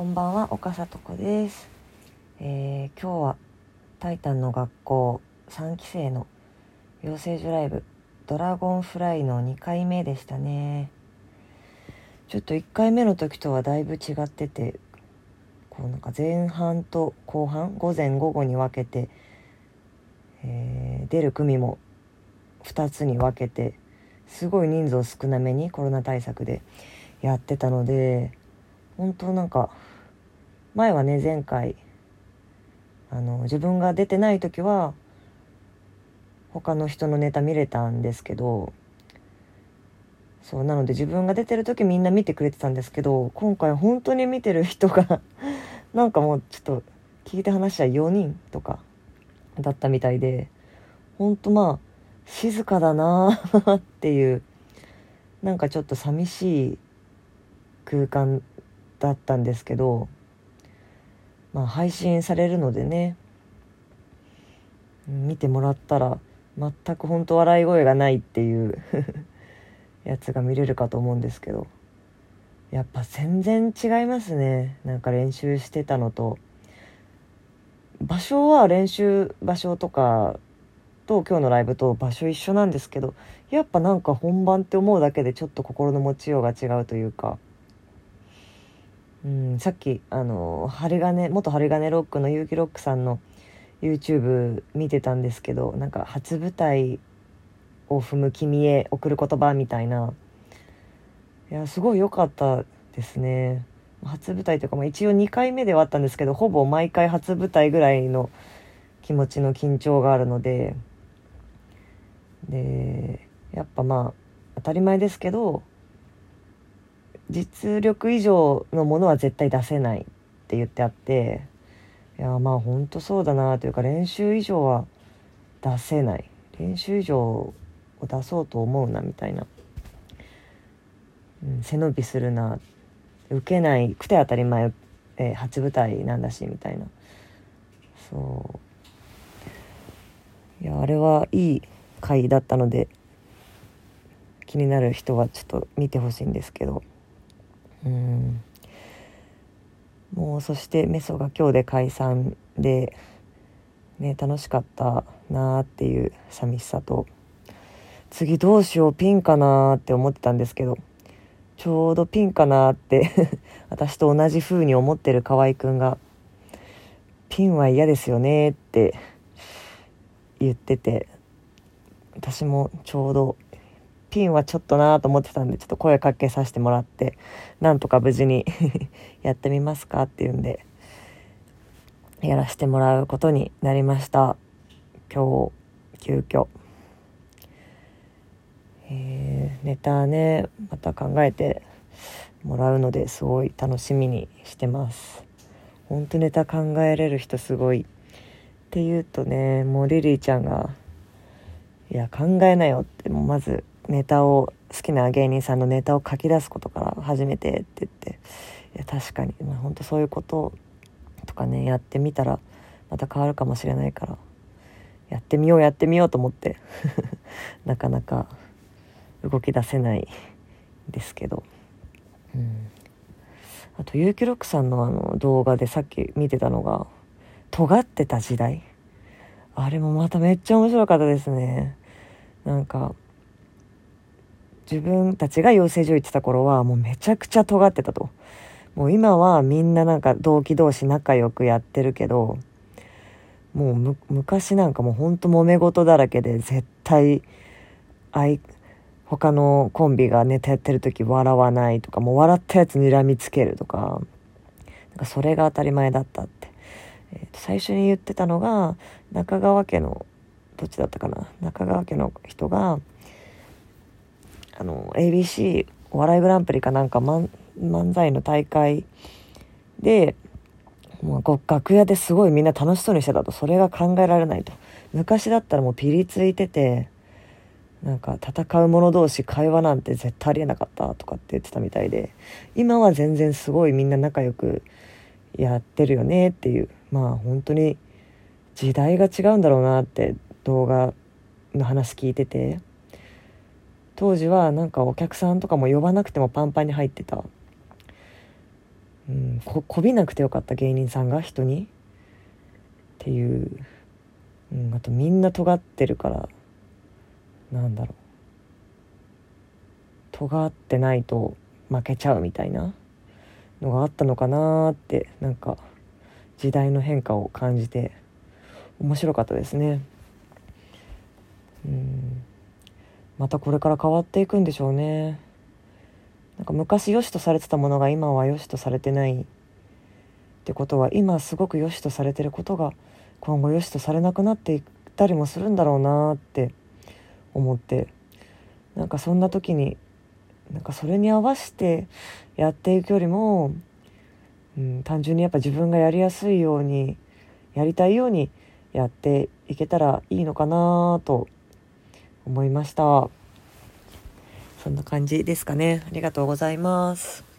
こんばんは岡里子です、えー今日はタイタンの学校3期生の養成所ライブドラゴンフライの2回目でしたね。ちょっと1回目の時とはだいぶ違っててこうなんか前半と後半午前午後に分けて、えー出る組も2つに分けてすごい人数を少なめにコロナ対策でやってたので本当なんか前はね前回あの自分が出てない時は他の人のネタ見れたんですけどそうなので自分が出てる時みんな見てくれてたんですけど今回本当に見てる人が なんかもうちょっと聞いて話したら4人とかだったみたいで本当まあ静かだなあっていうなんかちょっと寂しい空間だったんですけどまあ配信されるのでね。見てもらったら全く本当笑い声がないっていう やつが見れるかと思うんですけど。やっぱ全然違いますね。なんか練習してたのと。場所は練習場所とかと今日のライブと場所一緒なんですけどやっぱなんか本番って思うだけでちょっと心の持ちようが違うというか。うん、さっきあの針金元針金ロックの結城ロックさんの YouTube 見てたんですけどなんか初舞台を踏む君へ送る言葉みたいな。いやすごい良かったですね。初舞台というか、まあ、一応2回目ではあったんですけどほぼ毎回初舞台ぐらいの気持ちの緊張があるので。でやっぱまあ当たり前ですけど実力以上のものは絶対出せないって言ってあっていやまあほんとそうだなというか練習以上は出せない。練習以上を出そうと思うなみたいな、うん、背伸びするな。受けないくて当たり前、えー初舞台なんだしみたいな。そう。いやあれはいい回だったので気になる人はちょっと見てほしいんですけど。うん。もうそしてメソが今日で解散でね楽しかったなーっていう寂しさと。次どうしようピンかなーって思ってたんですけどちょうどピンかなーって 私と同じ風に思ってる河合くんがピンは嫌ですよねって言ってて私もちょうどピンはちょっとなと思ってたんでちょっと声かけさせてもらってなんとか無事に やってみますかっていうんでやらせてもらうことになりました。今日急遽。えーネタねまた考えてもらうのですごい楽しみにしてます。ほんとネタ考えれる人すごい。っていうとねもうリリーちゃんがいや考えなよってもうまずネタを好きな芸人さんのネタを書き出すことから始めてって言っていや確かに、まあ、本当そういうこととかねやってみたらまた変わるかもしれないからやってみようやってみようと思って なかなか動き出せないですけど、うん、あと結城ロックさんのあの動画でさっき見てたのが尖ってた時代。あれもまためっちゃ面白かったですね。なんか自分たちが養成所行ってた頃はもうめちゃくちゃ尖ってたと。もう今はみんななんか同期同士仲良くやってるけどもう昔なんかもうほんと揉め事だらけで絶対あい他のコンビがネタやってる時笑わないとかもう笑ったやつ睨みつけるとかなんかそれが当たり前だったって、えーと最初に言ってたのが中川家のどっちだったかな？中川家の人があの ABC お笑いグランプリかなんか漫才の大会でもう楽屋ですごいみんな楽しそうにしてたとそれが考えられないと。昔だったらもうピリついててなんか戦う者同士会話なんて絶対ありえなかったとかって言ってたみたいで今は全然すごいみんな仲良くやってるよねっていうまあ本当に時代が違うんだろうなって動画の話聞いてて。当時はなんかお客さんとかも呼ばなくてもパンパンに入ってた。うんここびなくてよかった芸人さんが人に。っていう、うん、あとみんな尖ってるから。なんだろう。尖ってないと負けちゃうみたいな。のがあったのかなってなんか時代の変化を感じて。面白かったですね。うん。またこれから変わっていくんでしょうね。なんか昔良しとされてたものが今は良しとされてないってことは今すごく良しとされてることが今後良しとされなくなっていったりもするんだろうなって思って。なんかそんな時になんかそれに合わせてやっていくよりも、うん、単純にやっぱ自分がやりやすいようにやりたいようにやっていけたらいいのかなと思いました。そんな感じですかね。ありがとうございます。